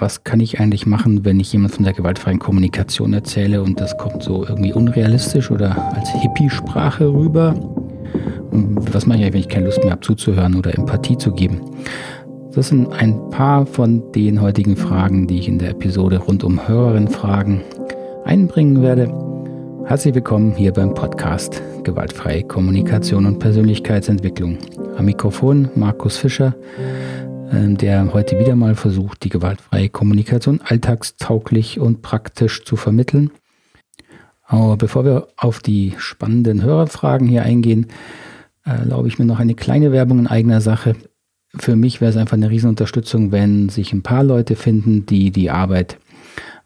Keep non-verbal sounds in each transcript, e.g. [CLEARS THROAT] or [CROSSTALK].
was kann ich eigentlich machen, wenn ich jemand von der gewaltfreien Kommunikation erzähle und das kommt so irgendwie unrealistisch oder als Hippie-Sprache rüber? Was mache ich eigentlich, wenn ich keine Lust mehr habe zuzuhören oder Empathie zu geben? Das sind ein paar von den heutigen Fragen, die ich in der Episode rund um Hörerinnenfragen einbringen werde. Herzlich willkommen hier beim Podcast Gewaltfreie Kommunikation und Persönlichkeitsentwicklung. Am Mikrofon Markus Fischer, der heute wieder mal versucht, die gewaltfreie Kommunikation alltagstauglich und praktisch zu vermitteln. Aber bevor wir auf die spannenden Hörerfragen hier eingehen, erlaube ich mir noch eine kleine Werbung in eigener Sache. Für mich wäre es einfach eine Riesenunterstützung, wenn sich ein paar Leute finden, die die Arbeit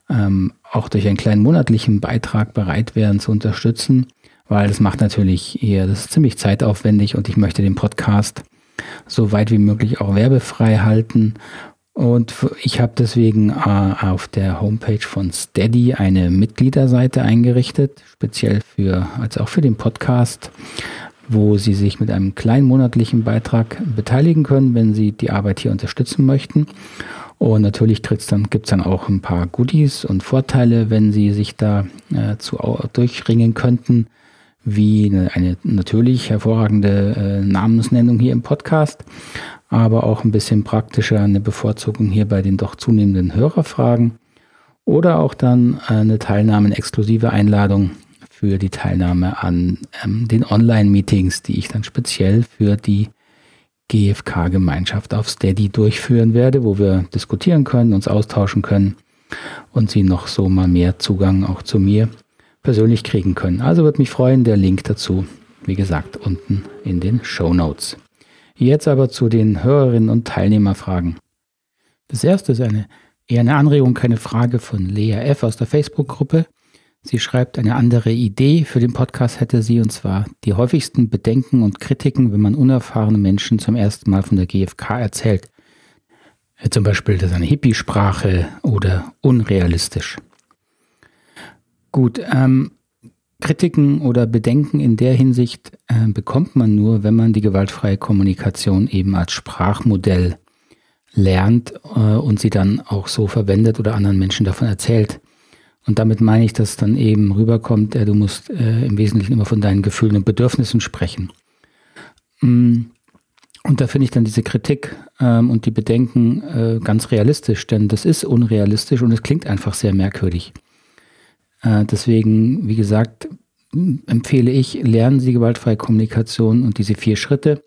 ähm, auch durch einen kleinen monatlichen Beitrag bereit wären zu unterstützen, weil das macht natürlich eher, das ist ziemlich zeitaufwendig und ich möchte den Podcast so weit wie möglich auch werbefrei halten. Und ich habe deswegen äh, auf der Homepage von Steady eine Mitgliederseite eingerichtet, speziell für, als auch für den Podcast, wo Sie sich mit einem kleinen monatlichen Beitrag beteiligen können, wenn Sie die Arbeit hier unterstützen möchten. Und natürlich dann, gibt es dann auch ein paar Goodies und Vorteile, wenn Sie sich da äh, zu, durchringen könnten, wie eine, natürlich hervorragende äh, Namensnennung hier im Podcast, aber auch ein bisschen praktischer eine Bevorzugung hier bei den doch zunehmenden Hörerfragen oder auch dann eine Teilnahme, eine exklusive Einladung für die Teilnahme an ähm, den Online-Meetings, die ich dann speziell für die GFK-Gemeinschaft auf Steady durchführen werde, wo wir diskutieren können, uns austauschen können und Sie noch so mal mehr Zugang auch zu mir persönlich kriegen können. Also würde mich freuen, der Link dazu, wie gesagt, unten in den Show Notes. Jetzt aber zu den Hörerinnen und Teilnehmerfragen. Das erste ist eine eher eine Anregung, keine Frage von Lea F. aus der Facebook-Gruppe. Sie schreibt, eine andere Idee für den Podcast hätte sie, und zwar die häufigsten Bedenken und Kritiken, wenn man unerfahrene Menschen zum ersten Mal von der GfK erzählt. Zum Beispiel, das ist eine Hippie-Sprache oder unrealistisch. Gut, ähm, Kritiken oder Bedenken in der Hinsicht äh, bekommt man nur, wenn man die gewaltfreie Kommunikation eben als Sprachmodell lernt äh, und sie dann auch so verwendet oder anderen Menschen davon erzählt. Und damit meine ich, dass dann eben rüberkommt, äh, du musst äh, im Wesentlichen immer von deinen Gefühlen und Bedürfnissen sprechen. Mm, und da finde ich dann diese Kritik ähm, und die Bedenken äh, ganz realistisch, denn das ist unrealistisch und es klingt einfach sehr merkwürdig. Äh, deswegen, wie gesagt, empfehle ich, lernen Sie gewaltfreie Kommunikation und diese vier Schritte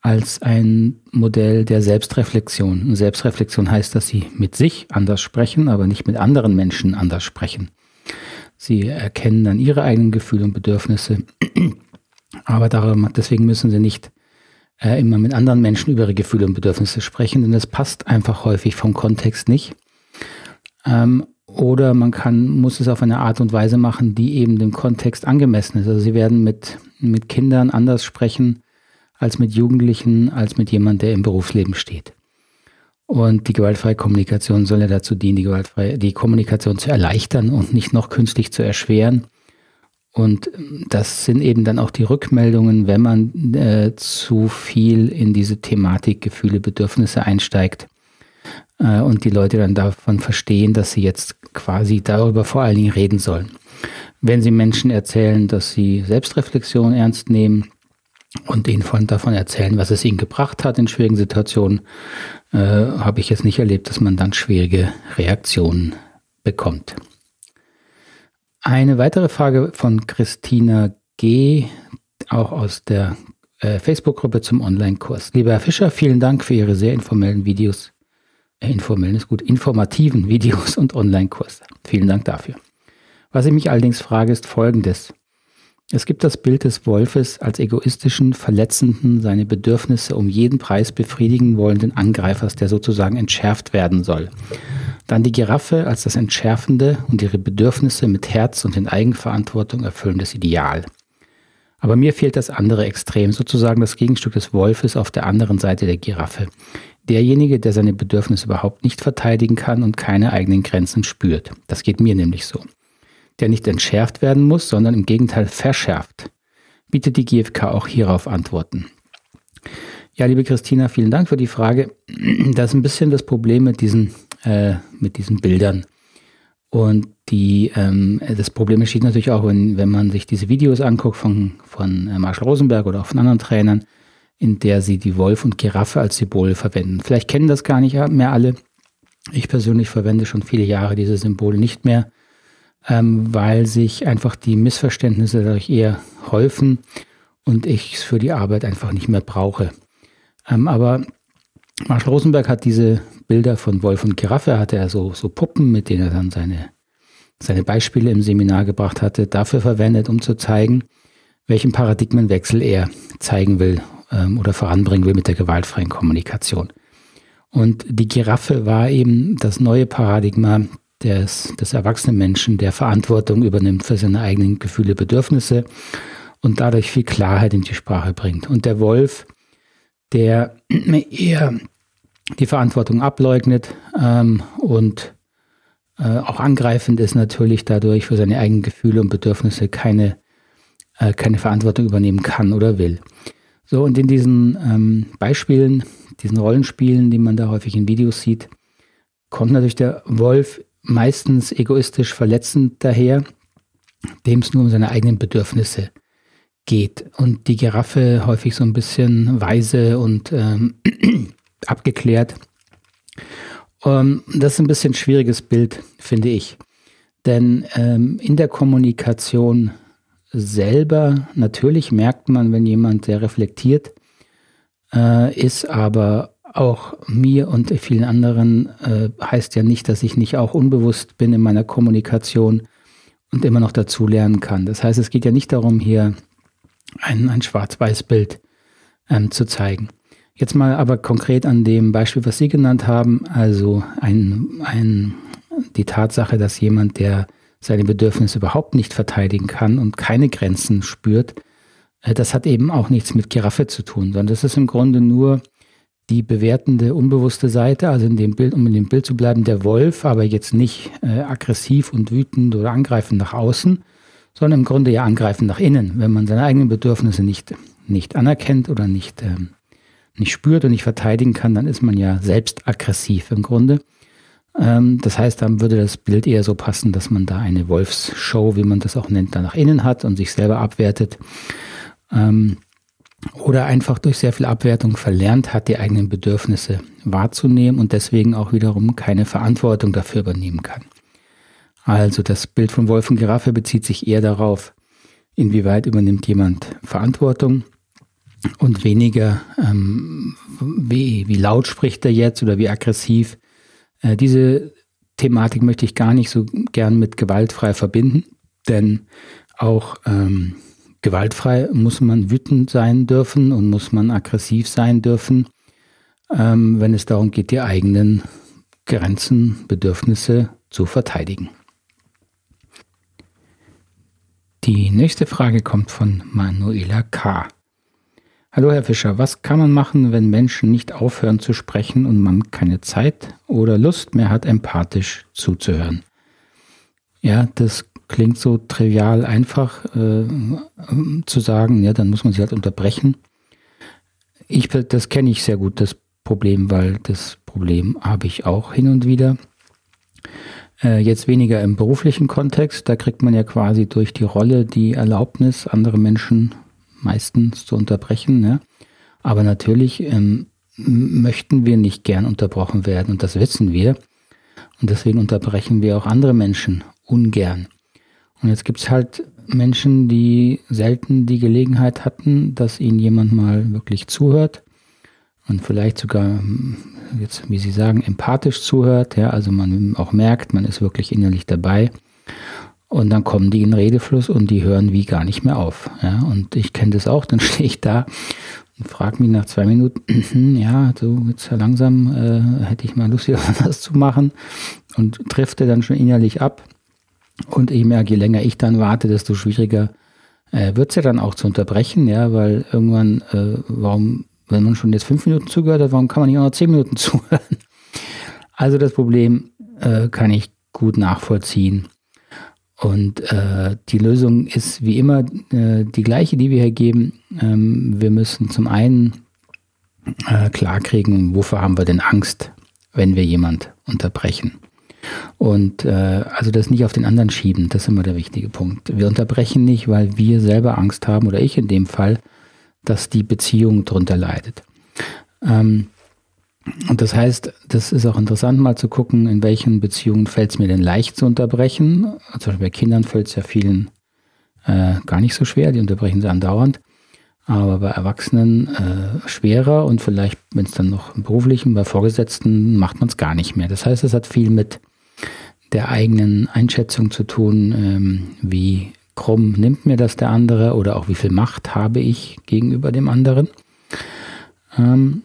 als ein Modell der Selbstreflexion. Und Selbstreflexion heißt, dass Sie mit sich anders sprechen, aber nicht mit anderen Menschen anders sprechen. Sie erkennen dann Ihre eigenen Gefühle und Bedürfnisse, aber darum, deswegen müssen Sie nicht äh, immer mit anderen Menschen über ihre Gefühle und Bedürfnisse sprechen, denn das passt einfach häufig vom Kontext nicht. Ähm, oder man kann, muss es auf eine Art und Weise machen, die eben dem Kontext angemessen ist. Also sie werden mit, mit Kindern anders sprechen als mit Jugendlichen, als mit jemand, der im Berufsleben steht. Und die gewaltfreie Kommunikation soll ja dazu dienen, die, gewaltfreie, die Kommunikation zu erleichtern und nicht noch künstlich zu erschweren. Und das sind eben dann auch die Rückmeldungen, wenn man äh, zu viel in diese Thematik Gefühle, Bedürfnisse einsteigt äh, und die Leute dann davon verstehen, dass sie jetzt quasi darüber vor allen Dingen reden sollen. Wenn sie Menschen erzählen, dass sie Selbstreflexion ernst nehmen und ihnen von, davon erzählen, was es ihnen gebracht hat in schwierigen Situationen, äh, habe ich jetzt nicht erlebt, dass man dann schwierige Reaktionen bekommt. Eine weitere Frage von Christina G., auch aus der äh, Facebook-Gruppe zum Online-Kurs. Lieber Herr Fischer, vielen Dank für Ihre sehr informellen Videos informellen ist gut, informativen Videos und Online-Kurse. Vielen Dank dafür. Was ich mich allerdings frage, ist folgendes. Es gibt das Bild des Wolfes als egoistischen, verletzenden, seine Bedürfnisse um jeden Preis befriedigen wollenden Angreifers, der sozusagen entschärft werden soll. Dann die Giraffe als das entschärfende und ihre Bedürfnisse mit Herz und in Eigenverantwortung erfüllendes Ideal. Aber mir fehlt das andere Extrem, sozusagen das Gegenstück des Wolfes auf der anderen Seite der Giraffe. Derjenige, der seine Bedürfnisse überhaupt nicht verteidigen kann und keine eigenen Grenzen spürt. Das geht mir nämlich so. Der nicht entschärft werden muss, sondern im Gegenteil verschärft. Bietet die GfK auch hierauf Antworten. Ja, liebe Christina, vielen Dank für die Frage. [CLEARS THROAT] Das ist ein bisschen das Problem mit diesen äh, mit diesen Bildern. Und die, ähm, das Problem entsteht natürlich auch, wenn, wenn man sich diese Videos anguckt von, von äh, Marshall Rosenberg oder auch von anderen Trainern, in der sie die Wolf und Giraffe als Symbol verwenden. Vielleicht kennen das gar nicht mehr alle. Ich persönlich verwende schon viele Jahre diese Symbole nicht mehr, ähm, weil sich einfach die Missverständnisse dadurch eher häufen und ich es für die Arbeit einfach nicht mehr brauche. Ähm, aber Marshall Rosenberg hat diese Bilder von Wolf und Giraffe, hatte er so, so Puppen, mit denen er dann seine, seine Beispiele im Seminar gebracht hatte, dafür verwendet, um zu zeigen, welchen Paradigmenwechsel er zeigen will ähm, oder voranbringen will mit der gewaltfreien Kommunikation. Und die Giraffe war eben das neue Paradigma des, des erwachsenen Menschen, der Verantwortung übernimmt für seine eigenen Gefühle, Bedürfnisse und dadurch viel Klarheit in die Sprache bringt. Und der Wolf, der [CLEARS THROAT] eher die Verantwortung ableugnet ähm, und äh, auch angreifend ist natürlich dadurch für seine eigenen Gefühle und Bedürfnisse keine, äh, keine Verantwortung übernehmen kann oder will. So, und in diesen ähm, Beispielen, diesen Rollenspielen, die man da häufig in Videos sieht, kommt natürlich der Wolf meistens egoistisch verletzend daher, dem es nur um seine eigenen Bedürfnisse geht. Und die Giraffe häufig so ein bisschen weise und ähm, [CLEARS THROAT] abgeklärt. Ähm, das ist ein bisschen ein schwieriges Bild, finde ich. Denn ähm, in der Kommunikation selber, natürlich merkt man, wenn jemand sehr reflektiert äh, ist, aber auch mir und vielen anderen äh, heißt ja nicht, dass ich nicht auch unbewusst bin in meiner Kommunikation und immer noch dazu lernen kann. Das heißt, es geht ja nicht darum, hier ein, ein Schwarz-Weiß-Bild ähm, zu zeigen. Jetzt mal aber konkret an dem Beispiel, was Sie genannt haben, also ein, ein, die Tatsache, dass jemand, der seine Bedürfnisse überhaupt nicht verteidigen kann und keine Grenzen spürt, äh, das hat eben auch nichts mit Giraffe zu tun, sondern das ist im Grunde nur die bewertende, unbewusste Seite, also in dem Bild, um in dem Bild zu bleiben, der Wolf, aber jetzt nicht äh, aggressiv und wütend oder angreifend nach außen, sondern im Grunde ja angreifend nach innen, wenn man seine eigenen Bedürfnisse nicht, nicht anerkennt oder nicht, äh, nicht spürt und nicht verteidigen kann, dann ist man ja selbst aggressiv im Grunde. Ähm, das heißt, dann würde das Bild eher so passen, dass man da eine Wolfsshow, wie man das auch nennt, da nach innen hat und sich selber abwertet. Ähm, oder einfach durch sehr viel Abwertung verlernt hat, die eigenen Bedürfnisse wahrzunehmen und deswegen auch wiederum keine Verantwortung dafür übernehmen kann. Also das Bild von Wolf und Giraffe bezieht sich eher darauf, inwieweit übernimmt jemand Verantwortung und weniger, ähm, wie, wie laut spricht er jetzt oder wie aggressiv. Äh, diese Thematik möchte ich gar nicht so gern mit gewaltfrei verbinden, denn auch ähm, gewaltfrei muss man wütend sein dürfen und muss man aggressiv sein dürfen, ähm, wenn es darum geht, die eigenen Grenzen, Bedürfnisse zu verteidigen. Die nächste Frage kommt von Manuela K. Hallo Herr Fischer, was kann man machen, wenn Menschen nicht aufhören zu sprechen und man keine Zeit oder Lust mehr hat, empathisch zuzuhören? Ja, das klingt so trivial einfach äh, zu sagen, ja, dann muss man sich halt unterbrechen. Ich, das kenne ich sehr gut, das Problem, weil das Problem habe ich auch hin und wieder. Äh, jetzt weniger im beruflichen Kontext, da kriegt man ja quasi durch die Rolle die Erlaubnis, andere Menschen meistens zu unterbrechen. Ja. Aber natürlich ähm, möchten wir nicht gern unterbrochen werden und das wissen wir. Und deswegen unterbrechen wir auch andere Menschen ungern. Und jetzt gibt es halt Menschen, die selten die Gelegenheit hatten, dass ihnen jemand mal wirklich zuhört und vielleicht sogar, jetzt, wie Sie sagen, empathisch zuhört, ja, also man auch merkt, man ist wirklich innerlich dabei. Und dann kommen die in Redefluss und die hören wie gar nicht mehr auf. Ja, und ich kenne das auch, dann [LAUGHS] stehe ich da und frage mich nach zwei Minuten, [CLEARS THROAT] ja, so jetzt langsam äh, hätte ich mal Lust, hier [LAUGHS] was zu machen und trifft dann schon innerlich ab. Und ich merke, je länger ich dann warte, desto schwieriger äh, wird es ja dann auch zu unterbrechen, ja, weil irgendwann, äh, warum, wenn man schon jetzt fünf Minuten zugehört hat, warum kann man nicht auch noch zehn Minuten [LAUGHS] zuhören? Also das Problem äh, kann ich gut nachvollziehen. Und äh, die Lösung ist wie immer äh, die gleiche, die wir hier geben. Ähm, wir müssen zum einen äh, klarkriegen, wovor haben wir denn Angst, wenn wir jemand unterbrechen. Und äh, also das nicht auf den anderen schieben, das ist immer der wichtige Punkt. Wir unterbrechen nicht, weil wir selber Angst haben, oder ich in dem Fall, dass die Beziehung darunter leidet. Ähm, und das heißt, das ist auch interessant mal zu gucken, in welchen Beziehungen fällt es mir denn leicht zu unterbrechen. Zum Beispiel bei Kindern fällt es ja vielen äh, gar nicht so schwer, die unterbrechen sie andauernd. Aber bei Erwachsenen äh, schwerer und vielleicht, wenn es dann noch im beruflichen, bei Vorgesetzten macht man es gar nicht mehr. Das heißt, es hat viel mit der eigenen Einschätzung zu tun, ähm, wie krumm nimmt mir das der andere oder auch wie viel Macht habe ich gegenüber dem anderen. Ähm,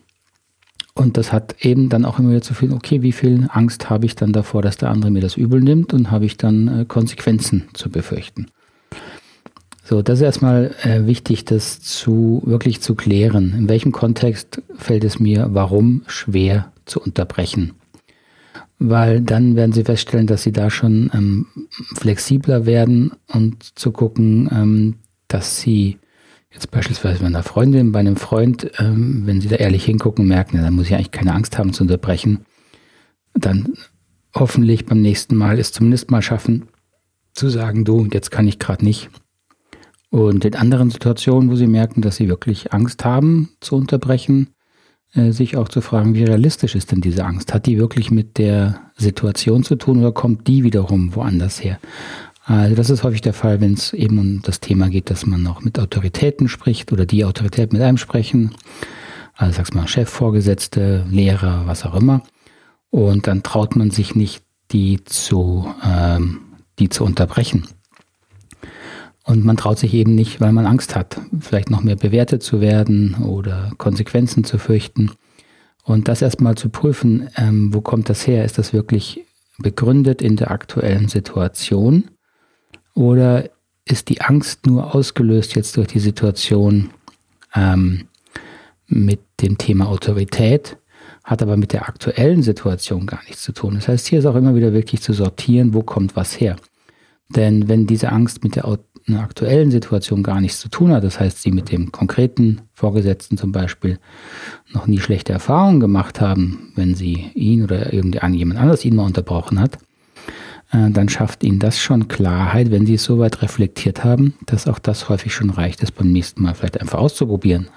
und das hat eben dann auch immer wieder zu viel, okay, wie viel Angst habe ich dann davor, dass der andere mir das übel nimmt und habe ich dann äh, Konsequenzen zu befürchten. So, das ist erstmal äh, wichtig, das zu wirklich zu klären. In welchem Kontext fällt es mir, warum schwer zu unterbrechen? Weil dann werden Sie feststellen, dass Sie da schon ähm, flexibler werden und zu gucken, ähm, dass Sie jetzt beispielsweise bei einer Freundin, bei einem Freund, ähm, wenn Sie da ehrlich hingucken, merken, dann muss ich eigentlich keine Angst haben zu unterbrechen, dann hoffentlich beim nächsten Mal es zumindest mal schaffen, zu sagen, du, jetzt kann ich gerade nicht und in anderen Situationen, wo sie merken, dass sie wirklich Angst haben zu unterbrechen, äh, sich auch zu fragen, wie realistisch ist denn diese Angst? Hat die wirklich mit der Situation zu tun oder kommt die wiederum woanders her? Also das ist häufig der Fall, wenn es eben um das Thema geht, dass man auch mit Autoritäten spricht oder die Autorität mit einem sprechen. Also sag's mal Chef, Vorgesetzte, Lehrer, was auch immer. Und dann traut man sich nicht, die zu, ähm, die zu unterbrechen. Und man traut sich eben nicht, weil man Angst hat, vielleicht noch mehr bewertet zu werden oder Konsequenzen zu fürchten. Und das erstmal zu prüfen, ähm, wo kommt das her? Ist das wirklich begründet in der aktuellen Situation? Oder ist die Angst nur ausgelöst jetzt durch die Situation ähm, mit dem Thema Autorität, hat aber mit der aktuellen Situation gar nichts zu tun. Das heißt, hier ist auch immer wieder wirklich zu sortieren, wo kommt was her. Denn wenn diese Angst mit der aktuellen Situation gar nichts zu tun hat, das heißt, sie mit dem konkreten Vorgesetzten zum Beispiel noch nie schlechte Erfahrungen gemacht haben, wenn sie ihn oder irgendjemand anders ihn mal unterbrochen hat, äh, dann schafft ihnen das schon Klarheit, wenn sie es soweit reflektiert haben, dass auch das häufig schon reicht, es beim nächsten Mal vielleicht einfach auszuprobieren.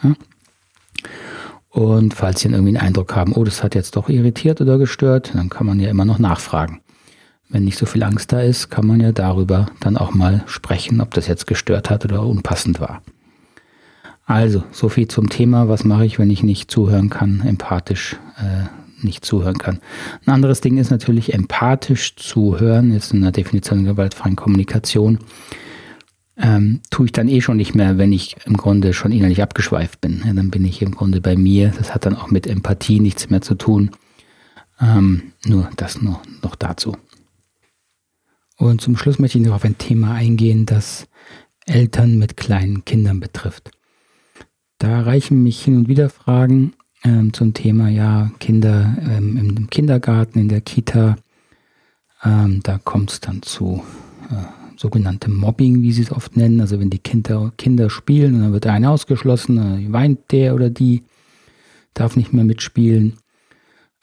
Und falls sie dann irgendwie einen Eindruck haben, oh, das hat jetzt doch irritiert oder gestört, dann kann man ja immer noch nachfragen wenn nicht so viel Angst da ist, kann man ja darüber dann auch mal sprechen, ob das jetzt gestört hat oder unpassend war. Also, so viel zum Thema, was mache ich, wenn ich nicht zuhören kann, empathisch äh, nicht zuhören kann. Ein anderes Ding ist natürlich empathisch zuhören, jetzt in der Definition gewaltfreien Kommunikation. Ähm, tue ich dann eh schon nicht mehr, wenn ich im Grunde schon innerlich abgeschweift bin. Ja, dann bin ich im Grunde bei mir. Das hat dann auch mit Empathie nichts mehr zu tun. Ähm, nur das nur noch dazu. Und zum Schluss möchte ich noch auf ein Thema eingehen, das Eltern mit kleinen Kindern betrifft. Da reichen mich hin und wieder Fragen ähm, zum Thema, ja, Kinder ähm, im Kindergarten, in der Kita. Ähm, da kommt es dann zu äh, sogenanntem Mobbing, wie sie es oft nennen. Also wenn die Kinder, Kinder spielen und dann wird der eine ausgeschlossen, dann weint der oder die, darf nicht mehr mitspielen.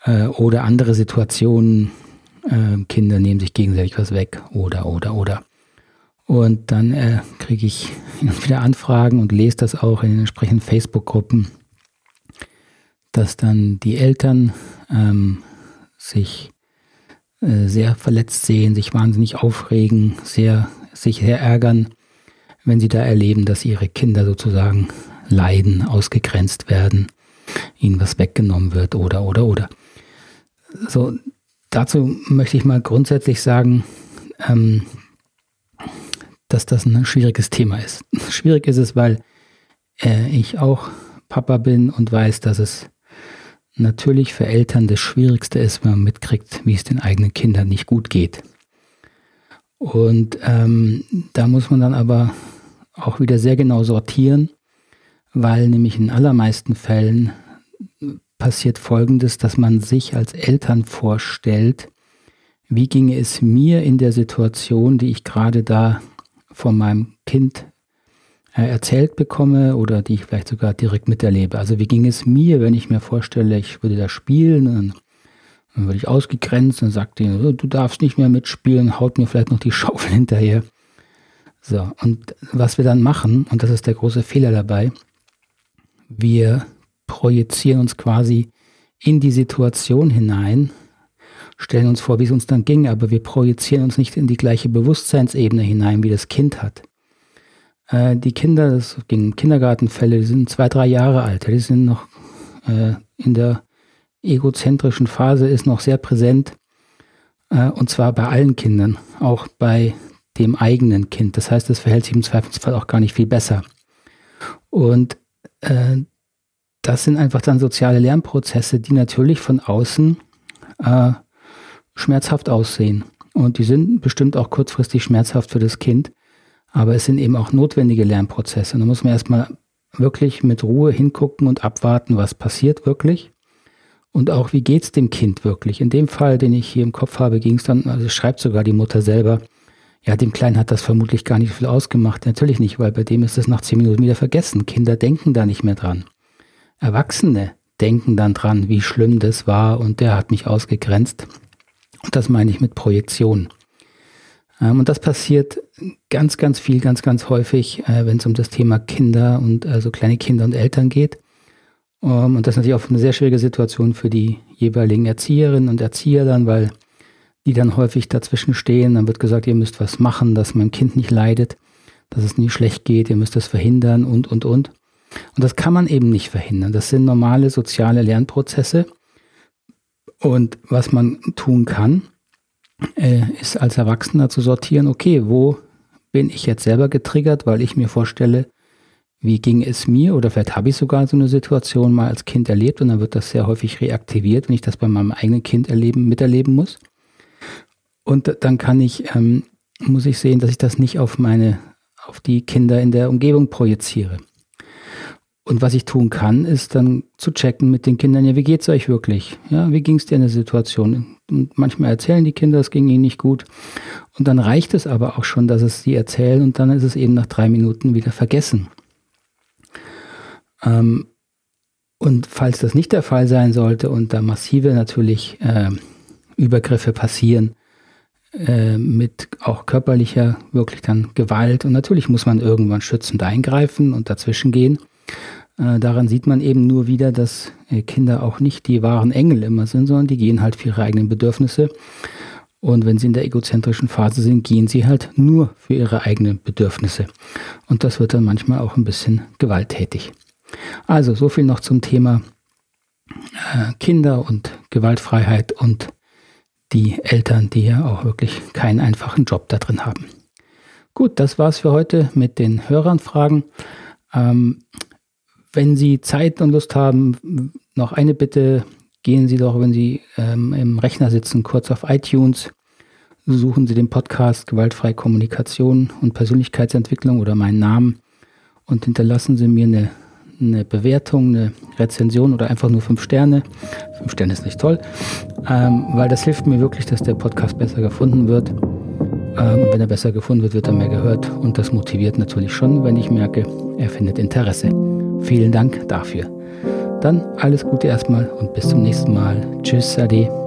Äh, oder andere Situationen, äh, Kinder nehmen sich gegenseitig was weg oder, oder, oder. Und dann äh, kriege ich [LAUGHS] wieder Anfragen und lese das auch in den entsprechenden Facebook-Gruppen, dass dann die Eltern ähm, sich äh, sehr verletzt sehen, sich wahnsinnig aufregen, sehr, sich sehr ärgern, wenn sie da erleben, dass ihre Kinder sozusagen leiden, ausgegrenzt werden, ihnen was weggenommen wird oder, oder, oder. So, dazu möchte ich mal grundsätzlich sagen, ähm, dass das ein schwieriges Thema ist. [LAUGHS] Schwierig ist es, weil äh, ich auch Papa bin und weiß, dass es natürlich für Eltern das Schwierigste ist, wenn man mitkriegt, wie es den eigenen Kindern nicht gut geht. Und ähm, da muss man dann aber auch wieder sehr genau sortieren, weil nämlich in allermeisten Fällen passiert Folgendes, dass man sich als Eltern vorstellt, wie ginge es mir in der Situation, die ich gerade da von meinem Kind erzählt bekomme oder die ich vielleicht sogar direkt miterlebe. Also wie ging es mir, wenn ich mir vorstelle, ich würde da spielen und Dann würde ich ausgegrenzt und sagt ihnen, du darfst nicht mehr mitspielen, haut mir vielleicht noch die [LAUGHS] Schaufel hinterher. So, und was wir dann machen, und das ist der große Fehler dabei, wir projizieren uns quasi in die Situation hinein, stellen uns vor, wie es uns dann ging, aber wir projizieren uns nicht in die gleiche Bewusstseinsebene hinein, wie das Kind hat. Äh, die Kinder, das ging Kindergartenfälle, die sind zwei, drei Jahre alt, die sind noch äh, in der egozentrischen Phase, ist noch sehr präsent, äh, und zwar bei allen Kindern, auch bei dem eigenen Kind. Das heißt, es verhält sich im Zweifelsfall auch gar nicht viel besser. Und äh, das sind einfach dann soziale Lernprozesse, die natürlich von außen äh, schmerzhaft aussehen. Und die sind bestimmt auch kurzfristig schmerzhaft für das Kind. Aber es sind eben auch notwendige Lernprozesse. Da muss man erstmal wirklich mit Ruhe hingucken und abwarten, was passiert wirklich. Und auch, wie geht es dem Kind wirklich? In dem Fall, den ich hier im Kopf habe, ging es dann, also schreibt sogar die Mutter selber, ja, dem Kleinen hat das vermutlich gar nicht viel ausgemacht. Natürlich nicht, weil bei dem ist es nach zehn Minuten wieder vergessen. Kinder denken da nicht mehr dran. Erwachsene denken dann dran, wie schlimm das war und der hat mich ausgegrenzt. Und das meine ich mit Projektion. Ähm, und das passiert ganz, ganz viel, ganz, ganz häufig, äh, wenn es um das Thema Kinder und also kleine Kinder und Eltern geht. Ähm, und das ist natürlich auch eine sehr schwierige Situation für die jeweiligen Erzieherinnen und Erzieher dann, weil die dann häufig dazwischen stehen. Dann wird gesagt, ihr müsst was machen, dass mein Kind nicht leidet, dass es nie schlecht geht, ihr müsst das verhindern und, und, und. Und das kann man eben nicht verhindern. Das sind normale soziale Lernprozesse. Und was man tun kann, äh, ist als Erwachsener zu sortieren, okay, wo bin ich jetzt selber getriggert, weil ich mir vorstelle, wie ging es mir oder vielleicht habe ich sogar so eine Situation mal als Kind erlebt und dann wird das sehr häufig reaktiviert, wenn ich das bei meinem eigenen Kind erleben, miterleben muss. Und dann kann ich, ähm, muss ich sehen, dass ich das nicht auf meine, auf die Kinder in der Umgebung projiziere. Und was ich tun kann, ist dann zu checken mit den Kindern, ja, wie geht's euch wirklich? Ja, wie ging's dir in der Situation? Und manchmal erzählen die Kinder, es ging ihnen nicht gut. Und dann reicht es aber auch schon, dass es sie erzählen und dann ist es eben nach drei Minuten wieder vergessen. Ähm, und falls das nicht der Fall sein sollte und da massive natürlich äh, Übergriffe passieren, äh, mit auch körperlicher wirklich dann Gewalt und natürlich muss man irgendwann schützend eingreifen und dazwischen gehen äh, daran sieht man eben nur wieder, dass äh, Kinder auch nicht die wahren Engel immer sind, sondern die gehen halt für ihre eigenen Bedürfnisse. Und wenn sie in der egozentrischen Phase sind, gehen sie halt nur für ihre eigenen Bedürfnisse. Und das wird dann manchmal auch ein bisschen gewalttätig. Also so viel noch zum Thema äh, Kinder und Gewaltfreiheit und die Eltern, die ja auch wirklich keinen einfachen Job da drin haben. Gut, das war's für heute mit den Hörernfragen. Ähm, wenn Sie Zeit und Lust haben, noch eine Bitte, gehen Sie doch, wenn Sie ähm, im Rechner sitzen, kurz auf iTunes, suchen Sie den Podcast Gewaltfreie Kommunikation und Persönlichkeitsentwicklung oder meinen Namen und hinterlassen Sie mir eine, eine Bewertung, eine Rezension oder einfach nur fünf Sterne. Fünf Sterne ist nicht toll, ähm, weil das hilft mir wirklich, dass der Podcast besser gefunden wird. Ähm, und wenn er besser gefunden wird, wird er mehr gehört. Und das motiviert natürlich schon, wenn ich merke, er findet Interesse. Vielen Dank dafür. Dann alles Gute erstmal und bis zum nächsten Mal. Tschüss, Ade.